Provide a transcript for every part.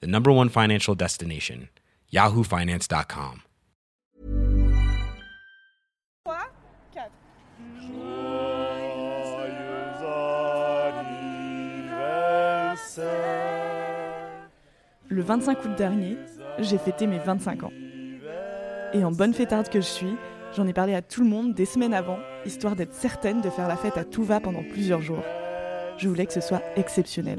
the number one financial destination, yahoofinance.com. Le 25 août dernier, j'ai fêté mes 25 ans. Et en bonne fêtarde que je suis, j'en ai parlé à tout le monde des semaines avant, histoire d'être certaine de faire la fête à tout va pendant plusieurs jours. Je voulais que ce soit exceptionnel.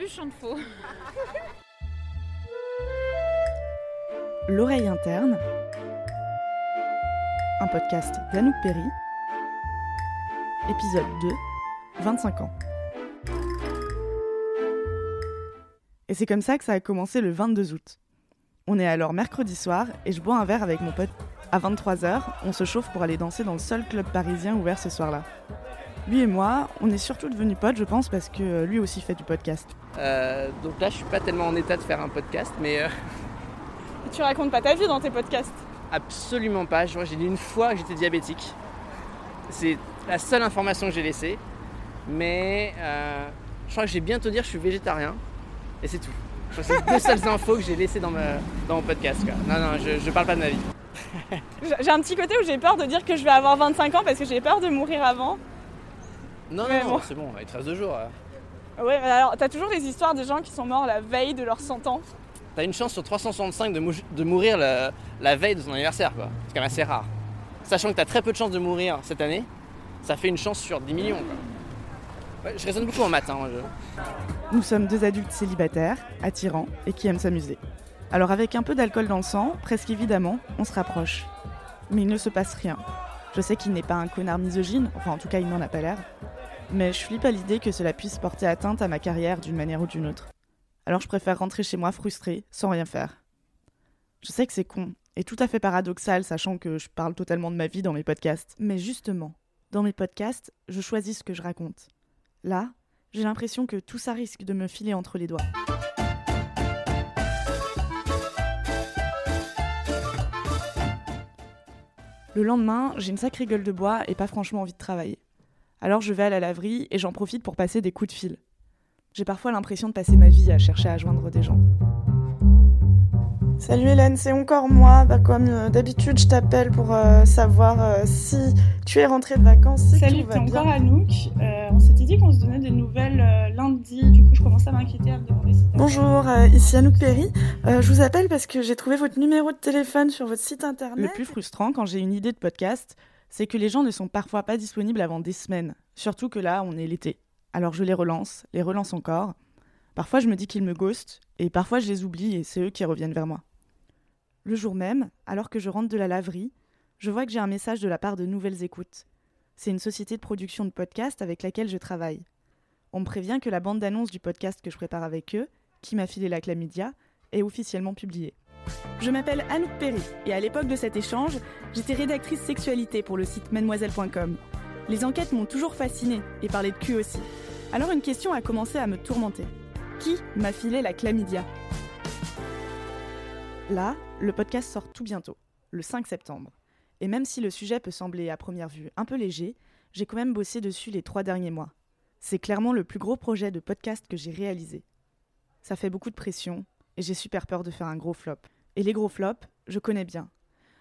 L'oreille interne, un podcast d'Anouk Perry, épisode 2, 25 ans. Et c'est comme ça que ça a commencé le 22 août. On est alors mercredi soir et je bois un verre avec mon pote. À 23h, on se chauffe pour aller danser dans le seul club parisien ouvert ce soir-là. Lui et moi, on est surtout devenus potes, je pense, parce que lui aussi fait du podcast. Euh, donc là, je suis pas tellement en état de faire un podcast, mais euh, Tu racontes pas ta vie dans tes podcasts? absolument pas. Je vois, J'ai dit une fois que j'étais diabétique. C'est la seule information que j'ai laissée. Mais euh, je crois que j'ai bientôt dire que je suis végétarien. Et c'est tout. Je crois que c'est les deux seules infos que j'ai laissées dans, ma- dans mon podcast. quoi. Non, non, je, je parle pas de ma vie. J'ai un petit côté où j'ai peur de dire que je vais avoir 25 ans parce que j'ai peur de mourir avant. Non, non, bon. c'est bon, il te reste deux jours. euh. Ouais, mais alors t'as toujours des histoires de gens qui sont morts la veille de leurs 100 ans. T'as une chance sur 365 de, mou- de mourir le- la veille de ton anniversaire, quoi. C'est quand même assez rare. Sachant que t'as très peu de chances de mourir cette année, ça fait une chance sur 10 millions, quoi. Ouais, je raisonne beaucoup en matin, moi. Je... Nous sommes deux adultes célibataires, attirants et qui aiment s'amuser. Alors avec un peu d'alcool dans le sang, presque évidemment, on se rapproche. Mais il ne se passe rien. Je sais qu'il n'est pas un connard misogyne, enfin en tout cas il n'en a pas l'air. Mais je flippe à l'idée que cela puisse porter atteinte à ma carrière d'une manière ou d'une autre. Alors je préfère rentrer chez moi frustrée, sans rien faire. Je sais que c'est con, et tout à fait paradoxal, sachant que je parle totalement de ma vie dans mes podcasts. Mais justement, dans mes podcasts, je choisis ce que je raconte. Là, j'ai l'impression que tout ça risque de me filer entre les doigts. Le lendemain, j'ai une sacrée gueule de bois et pas franchement envie de travailler. Alors je vais à la laverie et j'en profite pour passer des coups de fil. J'ai parfois l'impression de passer ma vie à chercher à joindre des gens. Salut Hélène, c'est encore moi. Bah, comme euh, d'habitude, je t'appelle pour euh, savoir euh, si tu es rentrée de vacances. si Salut, t'es bien. encore Anouk. Euh, on s'était dit qu'on se donnait des nouvelles euh, lundi. Du coup, je commence à m'inquiéter, à me demander si Bonjour, euh, ici Anouk Perry. Euh, je vous appelle parce que j'ai trouvé votre numéro de téléphone sur votre site internet. Le plus frustrant quand j'ai une idée de podcast, c'est que les gens ne sont parfois pas disponibles avant des semaines. Surtout que là, on est l'été. Alors je les relance, les relance encore. Parfois, je me dis qu'ils me ghostent, et parfois, je les oublie et c'est eux qui reviennent vers moi. Le jour même, alors que je rentre de la laverie, je vois que j'ai un message de la part de Nouvelles Écoutes. C'est une société de production de podcasts avec laquelle je travaille. On me prévient que la bande d'annonce du podcast que je prépare avec eux, qui m'a filé la chlamydia, est officiellement publiée. Je m'appelle Anouk Perry et à l'époque de cet échange, j'étais rédactrice sexualité pour le site mademoiselle.com. Les enquêtes m'ont toujours fascinée et parlé de cul aussi. Alors une question a commencé à me tourmenter. Qui m'a filé la chlamydia? Là, le podcast sort tout bientôt, le 5 septembre. Et même si le sujet peut sembler à première vue un peu léger, j'ai quand même bossé dessus les trois derniers mois. C'est clairement le plus gros projet de podcast que j'ai réalisé. Ça fait beaucoup de pression et j'ai super peur de faire un gros flop. Et les gros flops, je connais bien.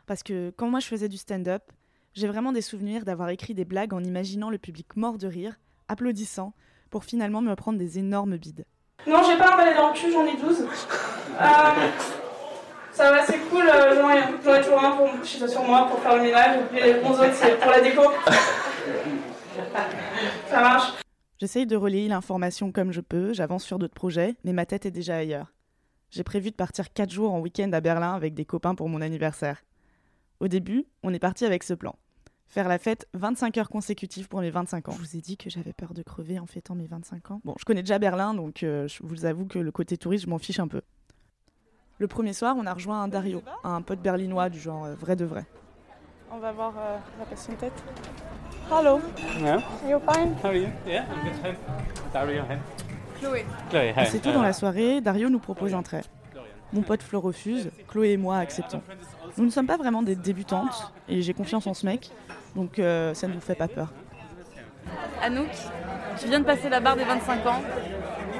Parce que quand moi je faisais du stand-up, j'ai vraiment des souvenirs d'avoir écrit des blagues en imaginant le public mort de rire, applaudissant, pour finalement me prendre des énormes bides. Non, j'ai pas un balai dans le cul, j'en ai 12. Euh, ça va, c'est cool, euh, j'en ai, toujours un pour, chez- sur moi pour faire le ménage, et les 11 autres, c'est pour la déco. Ça marche. J'essaye de relayer l'information comme je peux, j'avance sur d'autres projets, mais ma tête est déjà ailleurs. J'ai prévu de partir 4 jours en week-end à Berlin avec des copains pour mon anniversaire. Au début, on est parti avec ce plan. Faire la fête 25 heures consécutives pour mes 25 ans. Je vous ai dit que j'avais peur de crever en fêtant mes 25 ans. Bon, je connais déjà Berlin, donc euh, je vous avoue que le côté touriste, je m'en fiche un peu. Le premier soir, on a rejoint un Dario, un pote berlinois du genre euh, vrai de vrai. On va voir euh, la passion tête. Hello. Yeah. Are you fine? How are you? Yeah, I'm good. Dario, Chloé. Hey. C'est tout dans la soirée, Dario nous propose un trait. Mon pote Flo refuse, Chloé et moi acceptons. Nous ne sommes pas vraiment des débutantes et j'ai confiance en ce mec, donc euh, ça ne nous fait pas peur. Anouk, tu viens de passer la barre des 25 ans.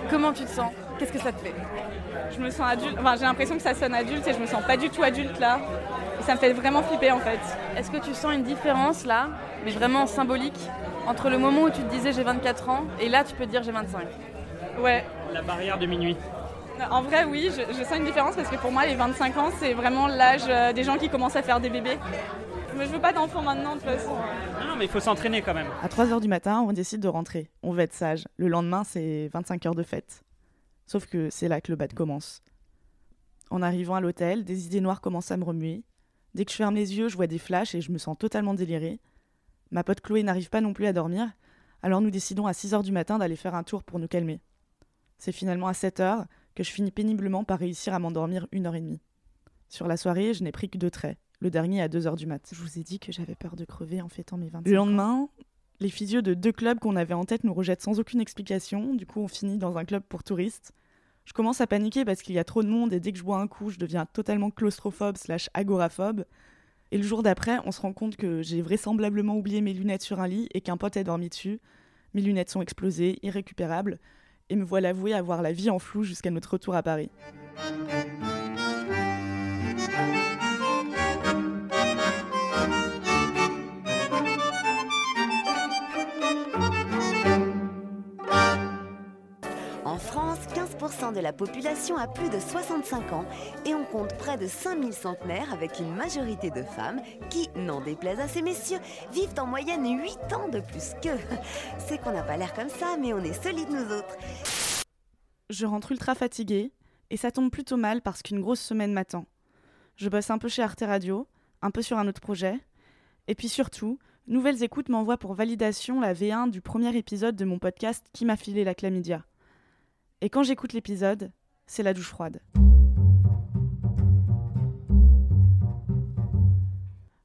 Comment tu te sens? Qu'est-ce que ça te fait? Je me sens adulte. Enfin, j'ai l'impression que ça sonne adulte et je me sens pas du tout adulte là. Et ça me fait vraiment flipper en fait. Est-ce que tu sens une différence là, mais vraiment symbolique, entre le moment où tu te disais j'ai 24 ans et là tu peux te dire j'ai 25 Ouais. La barrière de minuit. En vrai, oui, je, je sens une différence parce que pour moi, les 25 ans, c'est vraiment l'âge euh, des gens qui commencent à faire des bébés. Mais je veux pas d'enfants maintenant de toute façon. Non, mais il faut s'entraîner quand même. À 3h du matin, on décide de rentrer. On veut être sage. Le lendemain, c'est 25 heures de fête. Sauf que c'est là que le bad commence. En arrivant à l'hôtel, des idées noires commencent à me remuer. Dès que je ferme les yeux, je vois des flashs et je me sens totalement délirée. Ma pote Chloé n'arrive pas non plus à dormir, alors nous décidons à 6 heures du matin d'aller faire un tour pour nous calmer. C'est finalement à 7 heures que je finis péniblement par réussir à m'endormir une heure et demie. Sur la soirée, je n'ai pris que deux traits. Le dernier à 2 heures du mat. Je vous ai dit que j'avais peur de crever en fêtant mes 25 Le lendemain, les physios de deux clubs qu'on avait en tête nous rejettent sans aucune explication. Du coup, on finit dans un club pour touristes. Je commence à paniquer parce qu'il y a trop de monde et dès que je bois un coup, je deviens totalement claustrophobe slash agoraphobe. Et le jour d'après, on se rend compte que j'ai vraisemblablement oublié mes lunettes sur un lit et qu'un pote est dormi dessus. Mes lunettes sont explosées, irrécupérables, et me voilà vouée à voir la vie en flou jusqu'à notre retour à Paris. 15% de la population a plus de 65 ans et on compte près de 5000 centenaires avec une majorité de femmes qui, n'en déplaise à ces messieurs, vivent en moyenne 8 ans de plus qu'eux. C'est qu'on n'a pas l'air comme ça, mais on est solides nous autres. Je rentre ultra fatiguée et ça tombe plutôt mal parce qu'une grosse semaine m'attend. Je bosse un peu chez Arte Radio, un peu sur un autre projet, et puis surtout, Nouvelles Écoutes m'envoie pour validation la V1 du premier épisode de mon podcast Qui m'a filé la chlamydia. Et quand j'écoute l'épisode, c'est la douche froide.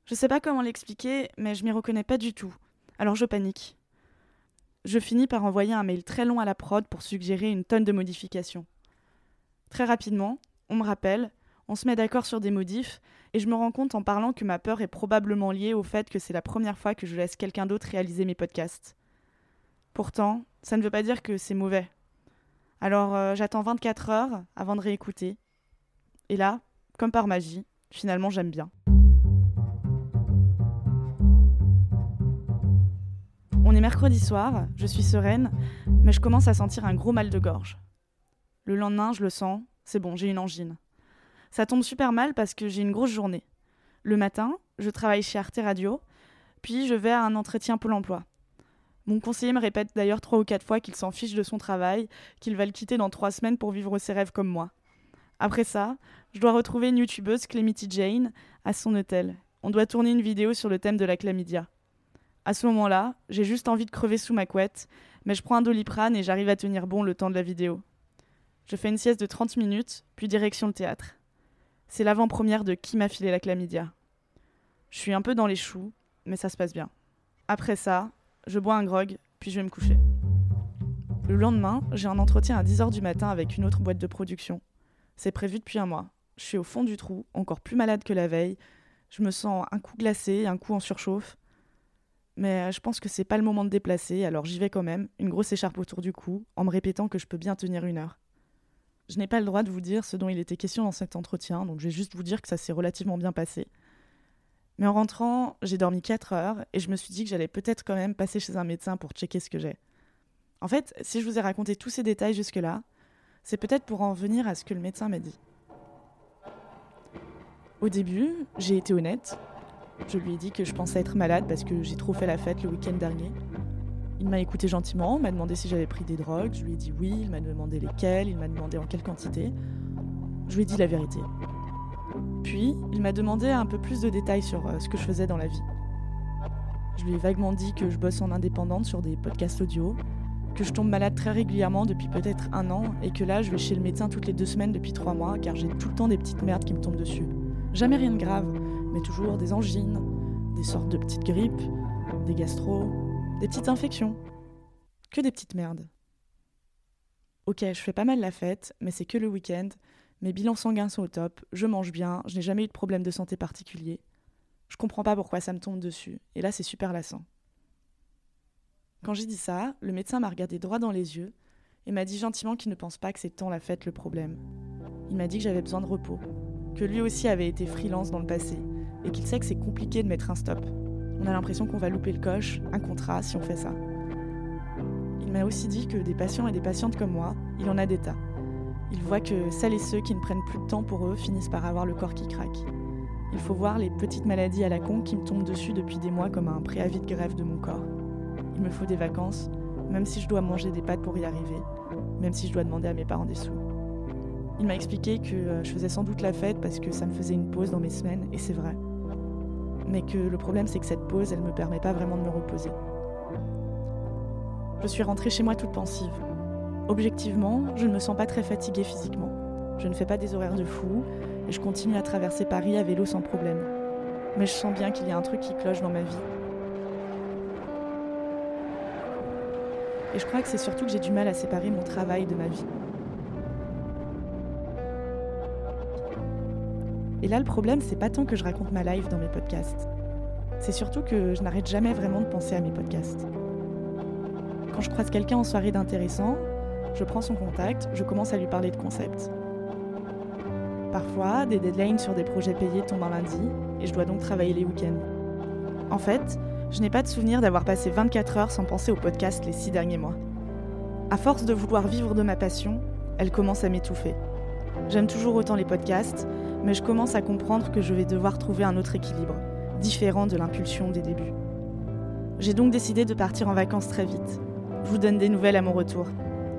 Je sais pas comment l'expliquer, mais je m'y reconnais pas du tout. Alors je panique. Je finis par envoyer un mail très long à la prod pour suggérer une tonne de modifications. Très rapidement, on me rappelle, on se met d'accord sur des modifs, et je me rends compte en parlant que ma peur est probablement liée au fait que c'est la première fois que je laisse quelqu'un d'autre réaliser mes podcasts. Pourtant, ça ne veut pas dire que c'est mauvais. Alors euh, j'attends 24 heures avant de réécouter. Et là, comme par magie, finalement j'aime bien. On est mercredi soir, je suis sereine, mais je commence à sentir un gros mal de gorge. Le lendemain, je le sens, c'est bon, j'ai une angine. Ça tombe super mal parce que j'ai une grosse journée. Le matin, je travaille chez Arte Radio, puis je vais à un entretien Pôle emploi. Mon conseiller me répète d'ailleurs trois ou quatre fois qu'il s'en fiche de son travail, qu'il va le quitter dans trois semaines pour vivre ses rêves comme moi. Après ça, je dois retrouver une youtubeuse, Clemity Jane, à son hôtel. On doit tourner une vidéo sur le thème de la chlamydia. À ce moment-là, j'ai juste envie de crever sous ma couette, mais je prends un doliprane et j'arrive à tenir bon le temps de la vidéo. Je fais une sieste de 30 minutes, puis direction le théâtre. C'est l'avant-première de Qui m'a filé la chlamydia. Je suis un peu dans les choux, mais ça se passe bien. Après ça, je bois un grog, puis je vais me coucher. Le lendemain, j'ai un entretien à 10h du matin avec une autre boîte de production. C'est prévu depuis un mois. Je suis au fond du trou, encore plus malade que la veille. Je me sens un coup glacé, un coup en surchauffe. Mais je pense que c'est pas le moment de déplacer, alors j'y vais quand même, une grosse écharpe autour du cou, en me répétant que je peux bien tenir une heure. Je n'ai pas le droit de vous dire ce dont il était question dans cet entretien, donc je vais juste vous dire que ça s'est relativement bien passé. Mais en rentrant, j'ai dormi 4 heures et je me suis dit que j'allais peut-être quand même passer chez un médecin pour checker ce que j'ai. En fait, si je vous ai raconté tous ces détails jusque-là, c'est peut-être pour en venir à ce que le médecin m'a dit. Au début, j'ai été honnête. Je lui ai dit que je pensais être malade parce que j'ai trop fait la fête le week-end dernier. Il m'a écouté gentiment, m'a demandé si j'avais pris des drogues, je lui ai dit oui, il m'a demandé lesquelles, il m'a demandé en quelle quantité. Je lui ai dit la vérité. Puis, il m'a demandé un peu plus de détails sur euh, ce que je faisais dans la vie. Je lui ai vaguement dit que je bosse en indépendante sur des podcasts audio, que je tombe malade très régulièrement depuis peut-être un an et que là je vais chez le médecin toutes les deux semaines depuis trois mois car j'ai tout le temps des petites merdes qui me tombent dessus. Jamais rien de grave, mais toujours des angines, des sortes de petites grippes, des gastro, des petites infections. Que des petites merdes. Ok, je fais pas mal la fête, mais c'est que le week-end. Mes bilans sanguins sont au top, je mange bien, je n'ai jamais eu de problème de santé particulier. Je comprends pas pourquoi ça me tombe dessus, et là c'est super lassant. Quand j'ai dit ça, le médecin m'a regardé droit dans les yeux et m'a dit gentiment qu'il ne pense pas que c'est tant la fête le problème. Il m'a dit que j'avais besoin de repos, que lui aussi avait été freelance dans le passé et qu'il sait que c'est compliqué de mettre un stop. On a l'impression qu'on va louper le coche, un contrat, si on fait ça. Il m'a aussi dit que des patients et des patientes comme moi, il en a des tas. Il voit que celles et ceux qui ne prennent plus de temps pour eux finissent par avoir le corps qui craque. Il faut voir les petites maladies à la con qui me tombent dessus depuis des mois comme un préavis de grève de mon corps. Il me faut des vacances, même si je dois manger des pâtes pour y arriver, même si je dois demander à mes parents des sous. Il m'a expliqué que euh, je faisais sans doute la fête parce que ça me faisait une pause dans mes semaines, et c'est vrai. Mais que le problème, c'est que cette pause, elle ne me permet pas vraiment de me reposer. Je suis rentrée chez moi toute pensive. Objectivement, je ne me sens pas très fatiguée physiquement. Je ne fais pas des horaires de fou, et je continue à traverser Paris à vélo sans problème. Mais je sens bien qu'il y a un truc qui cloche dans ma vie, Et je crois que c'est surtout que j'ai du mal à séparer mon travail de ma vie. Et là, le problème, c'est pas tant que je raconte ma life dans mes podcasts. C'est surtout que je n'arrête jamais vraiment de penser à mes podcasts. Quand je croise quelqu'un en soirée d'intéressant, je prends son contact, je commence à lui parler de concepts. Parfois, des deadlines sur des projets payés tombent un lundi et je dois donc travailler les week-ends. En fait, je n'ai pas de souvenir d'avoir passé 24 heures sans penser au podcast les six derniers mois. À force de vouloir vivre de ma passion, elle commence à m'étouffer. J'aime toujours autant les podcasts, mais je commence à comprendre que je vais devoir trouver un autre équilibre, différent de l'impulsion des débuts. J'ai donc décidé de partir en vacances très vite. Je vous donne des nouvelles à mon retour.